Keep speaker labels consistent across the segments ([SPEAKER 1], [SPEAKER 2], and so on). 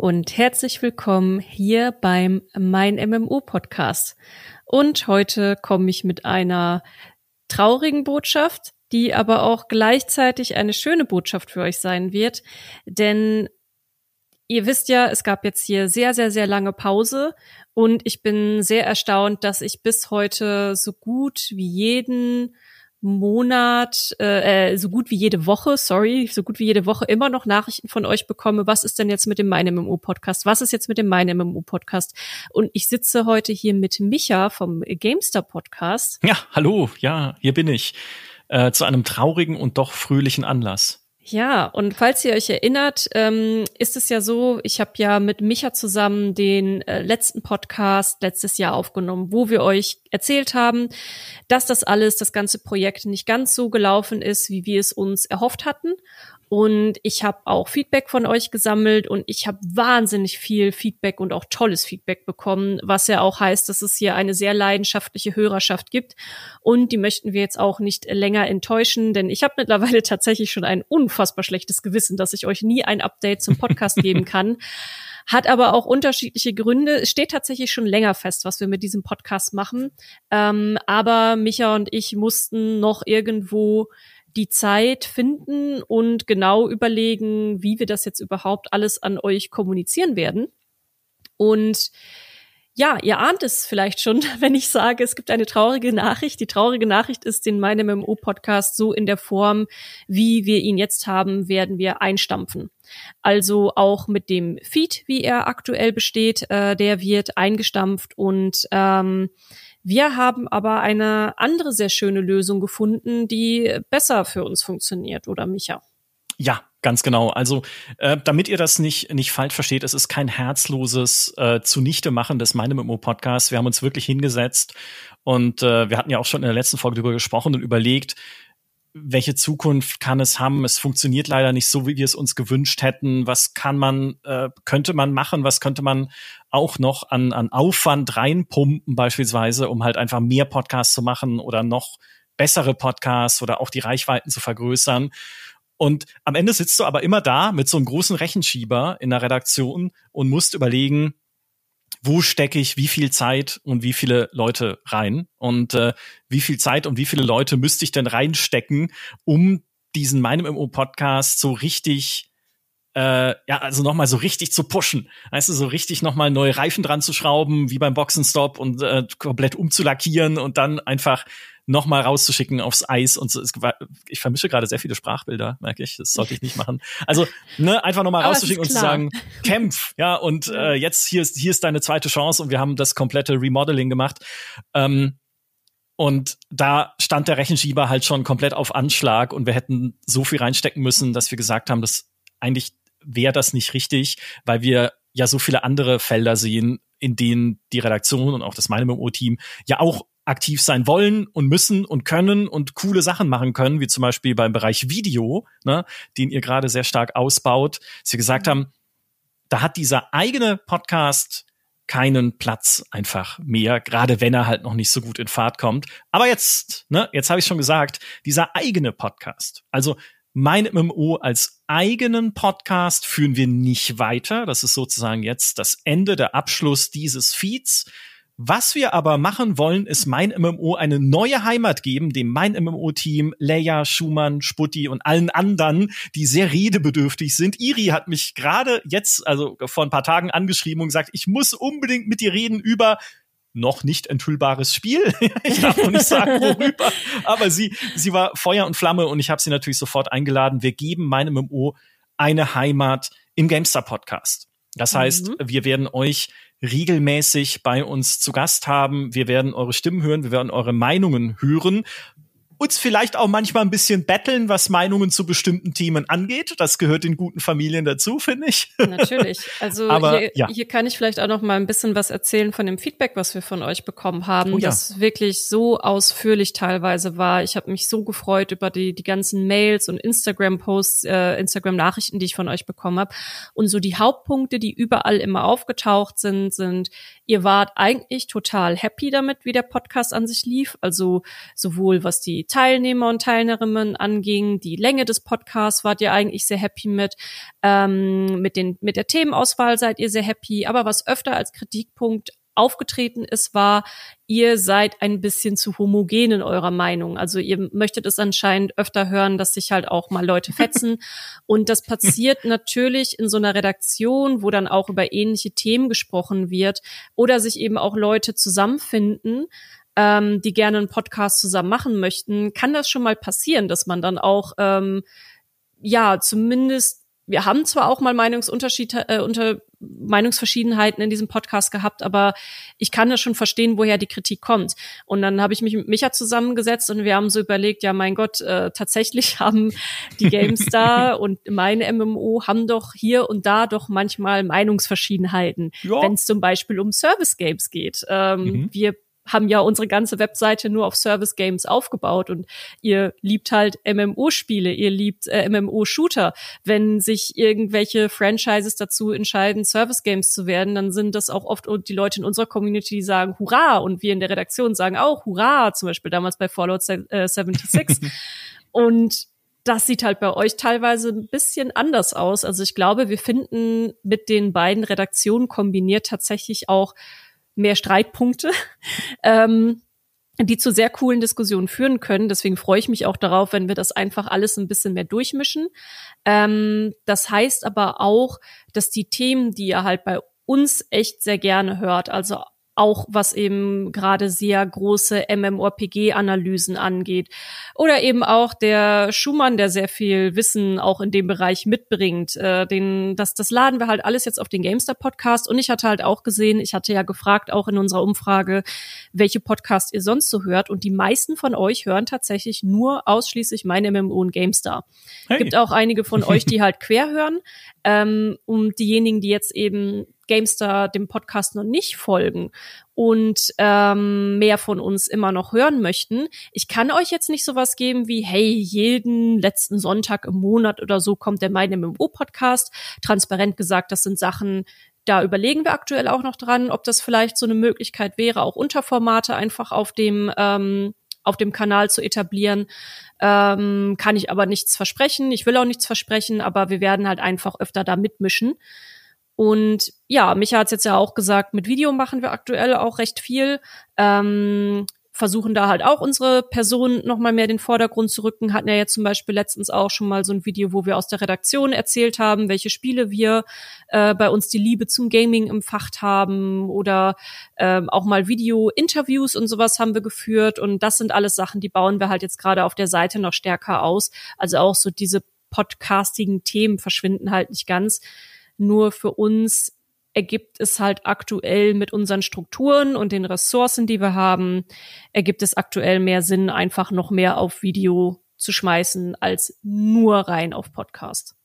[SPEAKER 1] und herzlich willkommen hier beim Mein MMO Podcast. Und heute komme ich mit einer traurigen Botschaft, die aber auch gleichzeitig eine schöne Botschaft für euch sein wird, denn ihr wisst ja, es gab jetzt hier sehr, sehr, sehr lange Pause und ich bin sehr erstaunt, dass ich bis heute so gut wie jeden Monat, äh, äh, so gut wie jede Woche, sorry, so gut wie jede Woche immer noch Nachrichten von euch bekomme, was ist denn jetzt mit dem Mein MMO Podcast? Was ist jetzt mit dem Mein MMO Podcast? Und ich sitze heute hier mit Micha vom Gamestar Podcast.
[SPEAKER 2] Ja, hallo, ja, hier bin ich. Äh, zu einem traurigen und doch fröhlichen Anlass.
[SPEAKER 1] Ja, und falls ihr euch erinnert, ähm, ist es ja so, ich habe ja mit Micha zusammen den äh, letzten Podcast letztes Jahr aufgenommen, wo wir euch erzählt haben, dass das alles, das ganze Projekt nicht ganz so gelaufen ist, wie wir es uns erhofft hatten und ich habe auch Feedback von euch gesammelt und ich habe wahnsinnig viel Feedback und auch tolles Feedback bekommen, was ja auch heißt, dass es hier eine sehr leidenschaftliche Hörerschaft gibt. Und die möchten wir jetzt auch nicht länger enttäuschen, denn ich habe mittlerweile tatsächlich schon ein unfassbar schlechtes Gewissen, dass ich euch nie ein Update zum Podcast geben kann. Hat aber auch unterschiedliche Gründe. Es steht tatsächlich schon länger fest, was wir mit diesem Podcast machen. Ähm, aber Micha und ich mussten noch irgendwo die Zeit finden und genau überlegen, wie wir das jetzt überhaupt alles an euch kommunizieren werden. Und ja, ihr ahnt es vielleicht schon, wenn ich sage, es gibt eine traurige Nachricht. Die traurige Nachricht ist, den Meine MMO Podcast so in der Form, wie wir ihn jetzt haben, werden wir einstampfen. Also auch mit dem Feed, wie er aktuell besteht, äh, der wird eingestampft und ähm, wir haben aber eine andere sehr schöne Lösung gefunden, die besser für uns funktioniert, oder Micha?
[SPEAKER 2] Ja, ganz genau. Also, äh, damit ihr das nicht, nicht falsch versteht, es ist kein herzloses äh, Zunichtemachen des meinem MMO Podcasts. Wir haben uns wirklich hingesetzt und äh, wir hatten ja auch schon in der letzten Folge darüber gesprochen und überlegt, welche Zukunft kann es haben? Es funktioniert leider nicht so, wie wir es uns gewünscht hätten. Was kann man, äh, könnte man machen? Was könnte man auch noch an, an Aufwand reinpumpen, beispielsweise, um halt einfach mehr Podcasts zu machen oder noch bessere Podcasts oder auch die Reichweiten zu vergrößern? Und am Ende sitzt du aber immer da mit so einem großen Rechenschieber in der Redaktion und musst überlegen, wo stecke ich wie viel Zeit und wie viele Leute rein und äh, wie viel Zeit und wie viele Leute müsste ich denn reinstecken, um diesen meinem MMO Podcast so richtig äh, ja, also nochmal so richtig zu pushen. Weißt du, so richtig nochmal neue Reifen dran zu schrauben, wie beim Boxenstopp und äh, komplett umzulackieren und dann einfach nochmal rauszuschicken aufs Eis und so. Ich vermische gerade sehr viele Sprachbilder, merke ich. Das sollte ich nicht machen. Also, ne, einfach nochmal rauszuschicken und zu sagen, kämpf, ja, und äh, jetzt hier ist, hier ist deine zweite Chance und wir haben das komplette Remodeling gemacht. Ähm, und da stand der Rechenschieber halt schon komplett auf Anschlag und wir hätten so viel reinstecken müssen, dass wir gesagt haben, dass eigentlich wäre das nicht richtig, weil wir ja so viele andere Felder sehen, in denen die Redaktion und auch das meine team ja auch aktiv sein wollen und müssen und können und coole Sachen machen können, wie zum Beispiel beim Bereich Video, ne, den ihr gerade sehr stark ausbaut, dass wir gesagt mhm. haben, da hat dieser eigene Podcast keinen Platz einfach mehr, gerade wenn er halt noch nicht so gut in Fahrt kommt. Aber jetzt, ne, jetzt habe ich schon gesagt, dieser eigene Podcast, also mein MMO als eigenen Podcast führen wir nicht weiter. Das ist sozusagen jetzt das Ende, der Abschluss dieses Feeds. Was wir aber machen wollen, ist mein MMO eine neue Heimat geben, dem mein MMO-Team, Leia, Schumann, Sputti und allen anderen, die sehr redebedürftig sind. Iri hat mich gerade jetzt, also vor ein paar Tagen angeschrieben und gesagt, ich muss unbedingt mit dir reden über noch nicht enthüllbares Spiel. ich darf noch nicht sagen, worüber. Aber sie, sie war Feuer und Flamme und ich habe sie natürlich sofort eingeladen. Wir geben meinem MMO eine Heimat im GameStar Podcast. Das heißt, mhm. wir werden euch regelmäßig bei uns zu Gast haben. Wir werden eure Stimmen hören, wir werden eure Meinungen hören uns vielleicht auch manchmal ein bisschen betteln, was Meinungen zu bestimmten Themen angeht. Das gehört in guten Familien dazu, finde ich.
[SPEAKER 1] Natürlich. Also Aber, hier, ja. hier kann ich vielleicht auch noch mal ein bisschen was erzählen von dem Feedback, was wir von euch bekommen haben, oh, ja. das wirklich so ausführlich teilweise war. Ich habe mich so gefreut über die, die ganzen Mails und Instagram-Posts, äh, Instagram-Nachrichten, die ich von euch bekommen habe. Und so die Hauptpunkte, die überall immer aufgetaucht sind, sind, ihr wart eigentlich total happy damit, wie der Podcast an sich lief. Also sowohl was die Teilnehmer und Teilnehmerinnen anging. Die Länge des Podcasts wart ihr eigentlich sehr happy mit. Ähm, mit, den, mit der Themenauswahl seid ihr sehr happy. Aber was öfter als Kritikpunkt aufgetreten ist, war, ihr seid ein bisschen zu homogen in eurer Meinung. Also ihr möchtet es anscheinend öfter hören, dass sich halt auch mal Leute fetzen. Und das passiert natürlich in so einer Redaktion, wo dann auch über ähnliche Themen gesprochen wird oder sich eben auch Leute zusammenfinden, ähm, die gerne einen Podcast zusammen machen möchten, kann das schon mal passieren, dass man dann auch ähm, ja zumindest wir haben zwar auch mal Meinungsunterschiede, äh, unter Meinungsverschiedenheiten in diesem Podcast gehabt, aber ich kann das schon verstehen, woher die Kritik kommt. Und dann habe ich mich mit Micha zusammengesetzt und wir haben so überlegt, ja mein Gott, äh, tatsächlich haben die GameStar und meine MMO haben doch hier und da doch manchmal Meinungsverschiedenheiten, ja. wenn es zum Beispiel um Service Games geht. Ähm, mhm. Wir haben ja unsere ganze Webseite nur auf Service Games aufgebaut und ihr liebt halt MMO-Spiele, ihr liebt äh, MMO-Shooter. Wenn sich irgendwelche Franchises dazu entscheiden, Service Games zu werden, dann sind das auch oft die Leute in unserer Community, die sagen Hurra und wir in der Redaktion sagen auch Hurra, zum Beispiel damals bei Fallout 76. Äh, und das sieht halt bei euch teilweise ein bisschen anders aus. Also ich glaube, wir finden mit den beiden Redaktionen kombiniert tatsächlich auch mehr Streitpunkte, ähm, die zu sehr coolen Diskussionen führen können. Deswegen freue ich mich auch darauf, wenn wir das einfach alles ein bisschen mehr durchmischen. Ähm, das heißt aber auch, dass die Themen, die ihr halt bei uns echt sehr gerne hört, also auch was eben gerade sehr große MMORPG-Analysen angeht. Oder eben auch der Schumann, der sehr viel Wissen auch in dem Bereich mitbringt. Äh, den, das, das laden wir halt alles jetzt auf den Gamester-Podcast. Und ich hatte halt auch gesehen, ich hatte ja gefragt, auch in unserer Umfrage, welche Podcasts ihr sonst so hört. Und die meisten von euch hören tatsächlich nur ausschließlich meine MMO und GameStar. Hey. Gibt auch einige von euch, die halt quer hören. Ähm, um diejenigen, die jetzt eben Gamestar dem Podcast noch nicht folgen und ähm, mehr von uns immer noch hören möchten, ich kann euch jetzt nicht sowas geben wie, hey, jeden letzten Sonntag im Monat oder so kommt der Mein MMO-Podcast. Transparent gesagt, das sind Sachen, da überlegen wir aktuell auch noch dran, ob das vielleicht so eine Möglichkeit wäre, auch Unterformate einfach auf dem ähm, auf dem Kanal zu etablieren. Ähm, kann ich aber nichts versprechen. Ich will auch nichts versprechen, aber wir werden halt einfach öfter da mitmischen. Und ja, Micha hat jetzt ja auch gesagt, mit Video machen wir aktuell auch recht viel. Ähm, versuchen da halt auch unsere Person noch mal mehr den Vordergrund zu rücken. Hatten ja jetzt zum Beispiel letztens auch schon mal so ein Video, wo wir aus der Redaktion erzählt haben, welche Spiele wir äh, bei uns die Liebe zum Gaming empfacht haben oder ähm, auch mal Video-Interviews und sowas haben wir geführt. Und das sind alles Sachen, die bauen wir halt jetzt gerade auf der Seite noch stärker aus. Also auch so diese podcastigen Themen verschwinden halt nicht ganz. Nur für uns ergibt es halt aktuell mit unseren Strukturen und den Ressourcen, die wir haben, ergibt es aktuell mehr Sinn, einfach noch mehr auf Video zu schmeißen, als nur rein auf Podcast.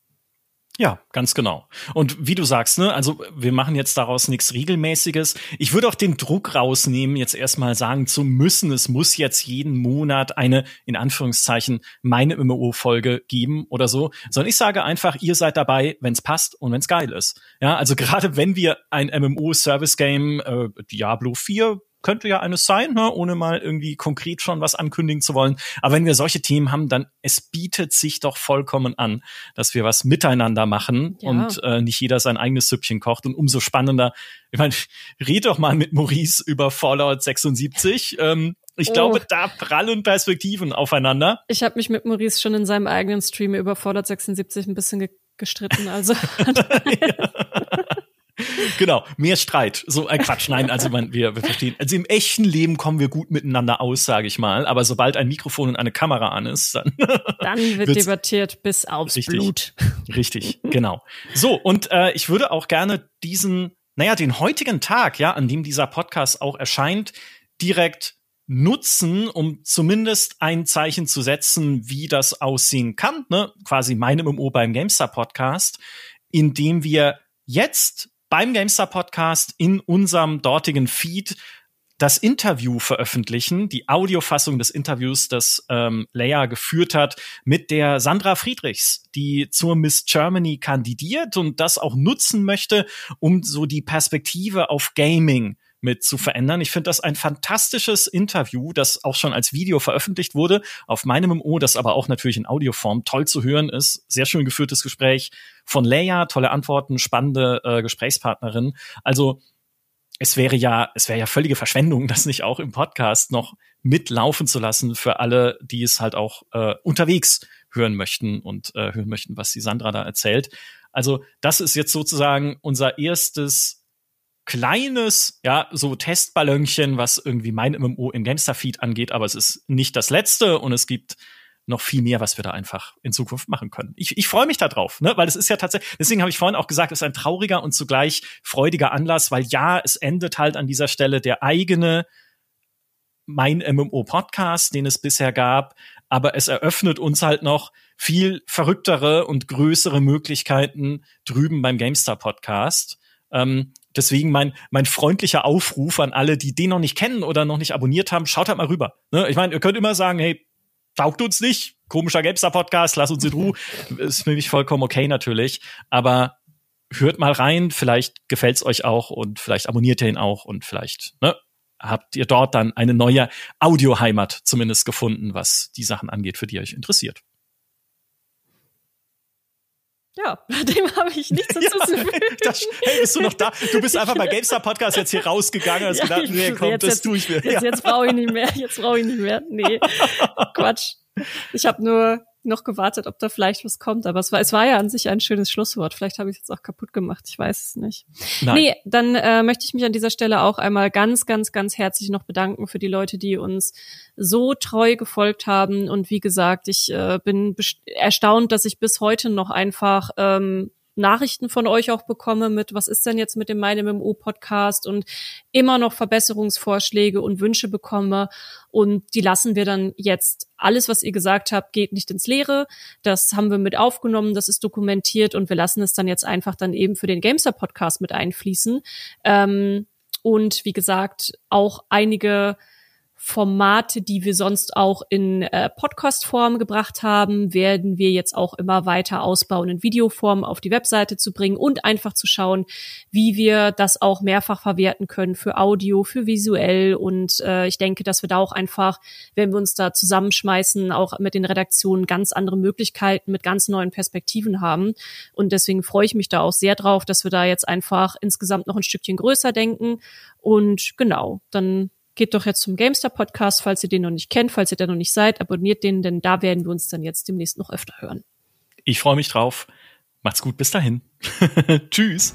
[SPEAKER 2] Ja, ganz genau. Und wie du sagst, ne, also wir machen jetzt daraus nichts Regelmäßiges. Ich würde auch den Druck rausnehmen, jetzt erstmal sagen zu müssen, es muss jetzt jeden Monat eine, in Anführungszeichen, meine MMO-Folge geben oder so, sondern ich sage einfach, ihr seid dabei, wenn es passt und wenn es geil ist. Ja, also gerade wenn wir ein MMO-Service-Game, äh, Diablo 4 könnte ja eines sein, ne, ohne mal irgendwie konkret schon was ankündigen zu wollen. Aber wenn wir solche Themen haben, dann es bietet sich doch vollkommen an, dass wir was miteinander machen ja. und äh, nicht jeder sein eigenes Süppchen kocht. Und umso spannender, ich meine, red doch mal mit Maurice über Fallout 76. Ähm, ich oh. glaube, da prallen Perspektiven aufeinander.
[SPEAKER 1] Ich habe mich mit Maurice schon in seinem eigenen Stream über Fallout 76 ein bisschen ge gestritten. Also. ja.
[SPEAKER 2] Genau, mehr Streit. So ein äh, Quatsch. Nein, also man, wir, wir verstehen. Also im echten Leben kommen wir gut miteinander aus, sage ich mal. Aber sobald ein Mikrofon und eine Kamera an ist, dann,
[SPEAKER 1] dann wird debattiert bis aufs
[SPEAKER 2] richtig,
[SPEAKER 1] Blut.
[SPEAKER 2] Richtig, genau. So und äh, ich würde auch gerne diesen, naja, den heutigen Tag, ja, an dem dieser Podcast auch erscheint, direkt nutzen, um zumindest ein Zeichen zu setzen, wie das aussehen kann, ne? quasi mein MMO beim GameStar Podcast, indem wir jetzt beim GameStar Podcast in unserem dortigen Feed das Interview veröffentlichen, die Audiofassung des Interviews, das ähm, Leia geführt hat mit der Sandra Friedrichs, die zur Miss Germany kandidiert und das auch nutzen möchte, um so die Perspektive auf Gaming mit zu verändern. Ich finde das ein fantastisches Interview, das auch schon als Video veröffentlicht wurde auf meinem MMO, das aber auch natürlich in Audioform toll zu hören ist. Sehr schön geführtes Gespräch von Leia, tolle Antworten, spannende äh, Gesprächspartnerin. Also es wäre ja, es wäre ja völlige Verschwendung, das nicht auch im Podcast noch mitlaufen zu lassen für alle, die es halt auch äh, unterwegs hören möchten und äh, hören möchten, was die Sandra da erzählt. Also das ist jetzt sozusagen unser erstes kleines, ja, so Testballönchen, was irgendwie mein MMO im Gamestar-Feed angeht, aber es ist nicht das letzte und es gibt noch viel mehr, was wir da einfach in Zukunft machen können. Ich, ich freue mich da drauf, ne? weil es ist ja tatsächlich, deswegen habe ich vorhin auch gesagt, es ist ein trauriger und zugleich freudiger Anlass, weil ja, es endet halt an dieser Stelle der eigene mein MMO-Podcast, den es bisher gab, aber es eröffnet uns halt noch viel verrücktere und größere Möglichkeiten drüben beim GameStar-Podcast. Ähm, deswegen mein, mein freundlicher Aufruf an alle, die den noch nicht kennen oder noch nicht abonniert haben, schaut halt mal rüber. Ne? Ich meine, ihr könnt immer sagen, hey, taugt uns nicht, komischer GameStar-Podcast, lass uns in Ruhe. ist für mich vollkommen okay natürlich, aber hört mal rein, vielleicht gefällt's euch auch und vielleicht abonniert ihr ihn auch und vielleicht ne, habt ihr dort dann eine neue Audioheimat zumindest gefunden, was die Sachen angeht, für die ihr euch interessiert.
[SPEAKER 1] Ja, dem habe ich nichts hinzuzufügen.
[SPEAKER 2] Ja, hey, bist du noch da? Du bist einfach bei GameStar Podcast jetzt hier rausgegangen, hast ja, gedacht, nee, komm, jetzt, das tue ich mir.
[SPEAKER 1] Jetzt, jetzt brauche ich nicht mehr, jetzt brauche ich nicht mehr. Nee, Quatsch. Ich habe nur noch gewartet, ob da vielleicht was kommt, aber es war, es war ja an sich ein schönes Schlusswort. Vielleicht habe ich es jetzt auch kaputt gemacht, ich weiß es nicht. Nein. Nee, dann äh, möchte ich mich an dieser Stelle auch einmal ganz, ganz, ganz herzlich noch bedanken für die Leute, die uns so treu gefolgt haben. Und wie gesagt, ich äh, bin erstaunt, dass ich bis heute noch einfach ähm, Nachrichten von euch auch bekomme mit, was ist denn jetzt mit dem Meine MMO Podcast und immer noch Verbesserungsvorschläge und Wünsche bekomme. Und die lassen wir dann jetzt. Alles, was ihr gesagt habt, geht nicht ins Leere. Das haben wir mit aufgenommen, das ist dokumentiert und wir lassen es dann jetzt einfach dann eben für den Gamester Podcast mit einfließen. Ähm, und wie gesagt, auch einige Formate, die wir sonst auch in äh, Podcast-Form gebracht haben, werden wir jetzt auch immer weiter ausbauen, in Videoform auf die Webseite zu bringen und einfach zu schauen, wie wir das auch mehrfach verwerten können für Audio, für visuell. Und äh, ich denke, dass wir da auch einfach, wenn wir uns da zusammenschmeißen, auch mit den Redaktionen ganz andere Möglichkeiten mit ganz neuen Perspektiven haben. Und deswegen freue ich mich da auch sehr drauf, dass wir da jetzt einfach insgesamt noch ein Stückchen größer denken. Und genau, dann geht doch jetzt zum Gamester Podcast, falls ihr den noch nicht kennt, falls ihr da noch nicht seid, abonniert den, denn da werden wir uns dann jetzt demnächst noch öfter hören.
[SPEAKER 2] Ich freue mich drauf. Macht's gut, bis dahin. Tschüss.